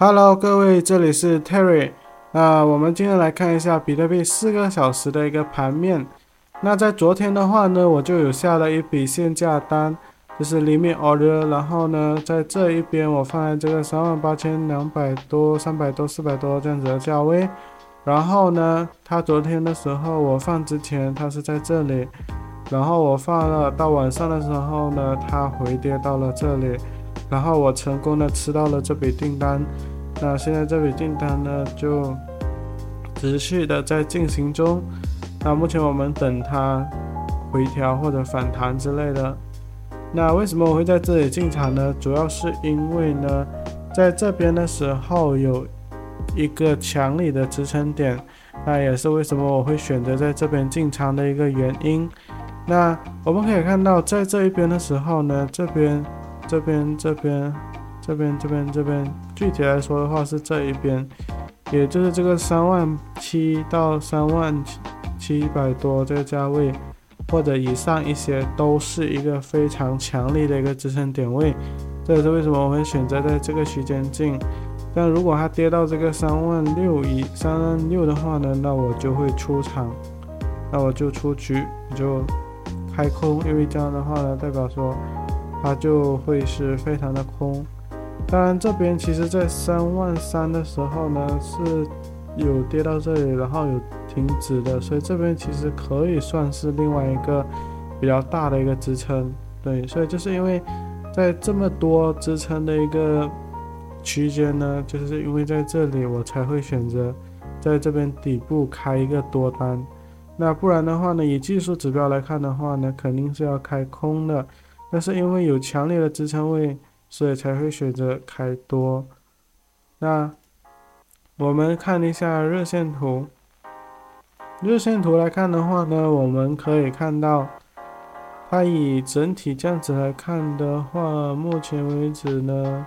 Hello，各位，这里是 Terry。那我们今天来看一下比特币四个小时的一个盘面。那在昨天的话呢，我就有下了一笔限价单，就是 limit order。然后呢，在这一边我放在这个三万八千两百多、三百多、四百多这样子的价位。然后呢，它昨天的时候我放之前，它是在这里。然后我放了到晚上的时候呢，它回跌到了这里。然后我成功的吃到了这笔订单，那现在这笔订单呢就持续的在进行中，那目前我们等它回调或者反弹之类的。那为什么我会在这里进场呢？主要是因为呢，在这边的时候有一个强力的支撑点，那也是为什么我会选择在这边进场的一个原因。那我们可以看到，在这一边的时候呢，这边。这边这边这边这边这边，具体来说的话是这一边，也就是这个三万七到三万七七百多这个价位，或者以上一些，都是一个非常强力的一个支撑点位。这也是为什么我会选择在这个区间进。但如果它跌到这个三万六以三万六的话呢，那我就会出场，那我就出局，就开空，因为这样的话呢，代表说。它就会是非常的空，当然这边其实在三万三的时候呢是有跌到这里，然后有停止的，所以这边其实可以算是另外一个比较大的一个支撑，对，所以就是因为在这么多支撑的一个区间呢，就是因为在这里我才会选择在这边底部开一个多单，那不然的话呢，以技术指标来看的话呢，肯定是要开空的。但是因为有强烈的支撑位，所以才会选择开多。那我们看一下日线图。日线图来看的话呢，我们可以看到，它以整体这样子来看的话，目前为止呢，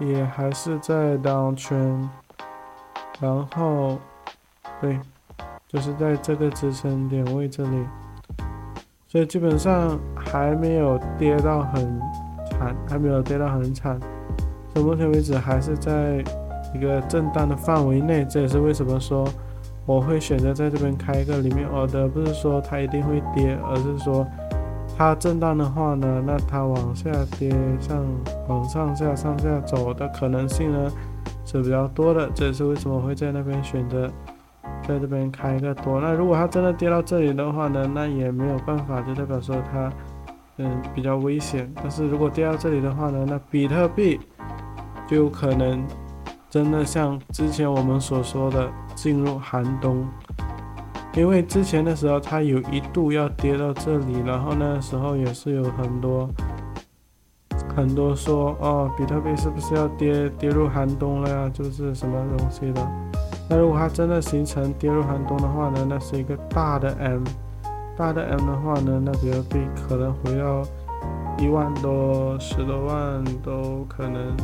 也还是在当圈，然后，对，就是在这个支撑点位这里。所以基本上还没有跌到很惨，还没有跌到很惨。到目前为止还是在一个震荡的范围内，这也是为什么说我会选择在这边开一个里面 order，不是说它一定会跌，而是说它震荡的话呢，那它往下跌、上往上下、上下走的可能性呢是比较多的，这也是为什么会在那边选择。在这边开一个多，那如果它真的跌到这里的话呢，那也没有办法，就代表说它，嗯，比较危险。但是如果跌到这里的话呢，那比特币就可能真的像之前我们所说的进入寒冬，因为之前的时候它有一度要跌到这里，然后那时候也是有很多很多说哦，比特币是不是要跌跌入寒冬了呀？就是什么东西的。那如果它真的形成跌入寒冬的话呢？那是一个大的 M，大的 M 的话呢，那比特币可能回到一万多、十多万都可能，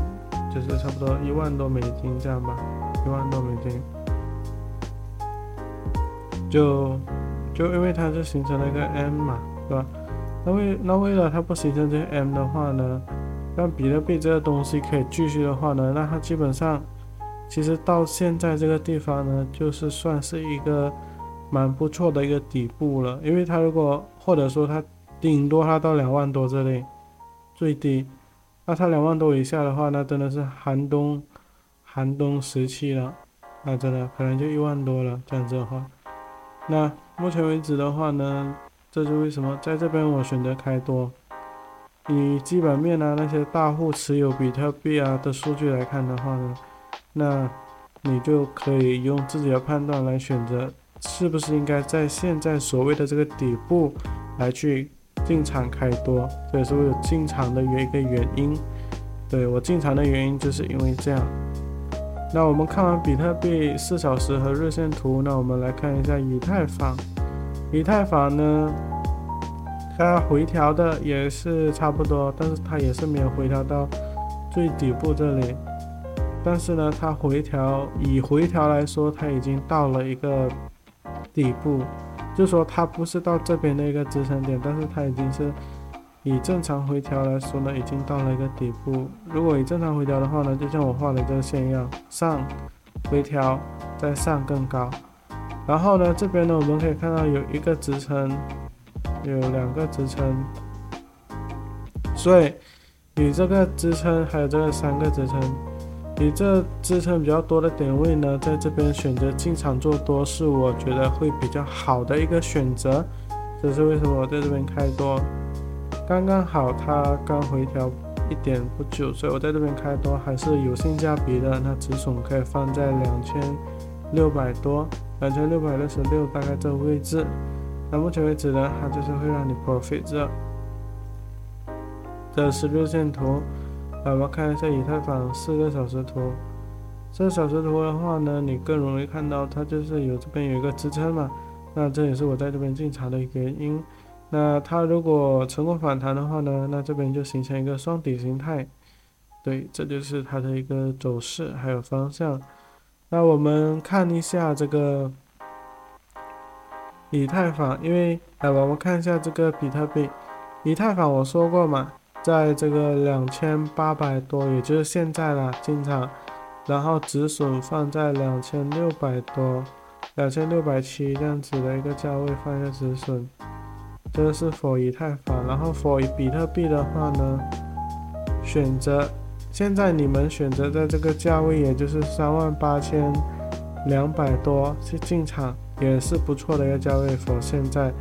就是差不多一万多美金这样吧，一万多美金。就就因为它是形成了一个 M 嘛，对吧？那为那为了它不形成这个 M 的话呢，让比特币这个东西可以继续的话呢，那它基本上。其实到现在这个地方呢，就是算是一个蛮不错的一个底部了。因为它如果或者说它顶多它到两万多这里最低，那它两万多以下的话，那真的是寒冬寒冬时期了。那真的可能就一万多了这样子的话。那目前为止的话呢，这就为什么在这边我选择开多。以基本面啊那些大户持有比特币啊的数据来看的话呢。那，你就可以用自己的判断来选择，是不是应该在现在所谓的这个底部来去进场开多，这也是我进场的原一个原因。对我进场的原因就是因为这样。那我们看完比特币四小时和日线图，那我们来看一下以太坊。以太坊呢，它回调的也是差不多，但是它也是没有回调到最底部这里。但是呢，它回调以回调来说，它已经到了一个底部，就说它不是到这边的一个支撑点，但是它已经是以正常回调来说呢，已经到了一个底部。如果以正常回调的话呢，就像我画的这个线一样，上回调，再上更高。然后呢，这边呢，我们可以看到有一个支撑，有两个支撑，所以以这个支撑还有这个三个支撑，以这支撑比较多的点位呢，在这边选择进场做多，是我觉得会比较好的一个选择。这是为什么我在这边开多。刚刚好，它刚回调一点不久，所以我在这边开多还是有性价比的。那止损可以放在两千六百多，两千六百六十六，大概这个位置。那目前为止呢，它就是会让你 profit 这。这是日线图，来我们看一下以太坊四个小时图。这小时图的话呢，你更容易看到它就是有这边有一个支撑嘛。那这也是我在这边进场的一个原因。那它如果成功反弹的话呢，那这边就形成一个双底形态，对，这就是它的一个走势还有方向。那我们看一下这个以太坊，因为来我们看一下这个比特币，以太坊我说过嘛，在这个两千八百多，也就是现在了进场，然后止损放在两千六百多，两千六百七这样子的一个价位放一个止损。这个是否以太坊，然后否比特币的话呢？选择现在你们选择在这个价位，也就是三万八千两百多去进场，也是不错的一个价位。否现在，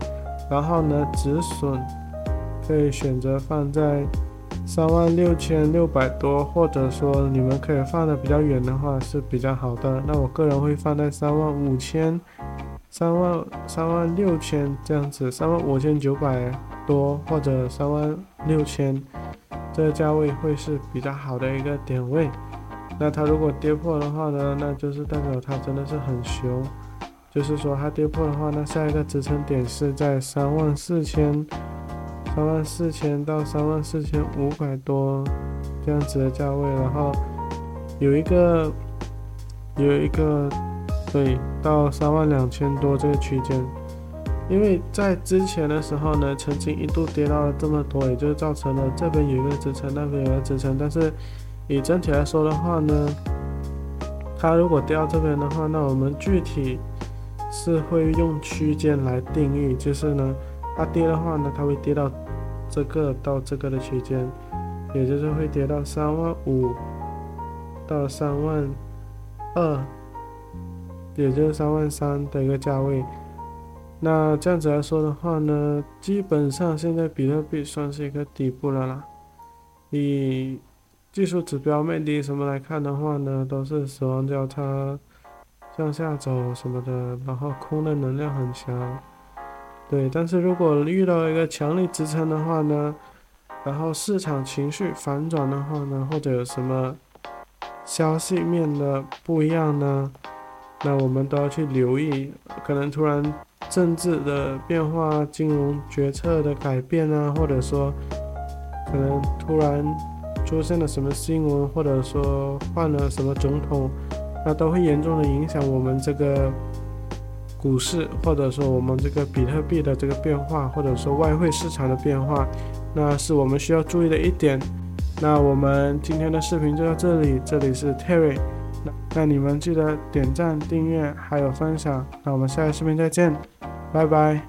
然后呢，止损可以选择放在三万六千六百多，或者说你们可以放的比较远的话是比较好的。那我个人会放在三万五千。三万三万六千这样子，三万五千九百多或者三万六千，这个价位会是比较好的一个点位。那它如果跌破的话呢，那就是代表它真的是很熊。就是说它跌破的话，那下一个支撑点是在三万四千，三万四千到三万四千五百多这样子的价位，然后有一个有一个。对，到三万两千多这个区间，因为在之前的时候呢，曾经一度跌到了这么多，也就造成了这边有一个支撑，那边有个支撑。但是以整体来说的话呢，它如果跌到这边的话，那我们具体是会用区间来定义，就是呢，它跌的话呢，它会跌到这个到这个的区间，也就是会跌到三万五到三万二。也就是三万三的一个价位，那这样子来说的话呢，基本上现在比特币算是一个底部了啦。以技术指标、魅力什么来看的话呢，都是死亡交叉向下走什么的，然后空的能量很强。对，但是如果遇到一个强力支撑的话呢，然后市场情绪反转的话呢，或者有什么消息面的不一样呢？那我们都要去留意，可能突然政治的变化、金融决策的改变啊，或者说可能突然出现了什么新闻，或者说换了什么总统，那都会严重的影响我们这个股市，或者说我们这个比特币的这个变化，或者说外汇市场的变化，那是我们需要注意的一点。那我们今天的视频就到这里，这里是 Terry。那那你们记得点赞、订阅还有分享。那我们下个视频再见，拜拜。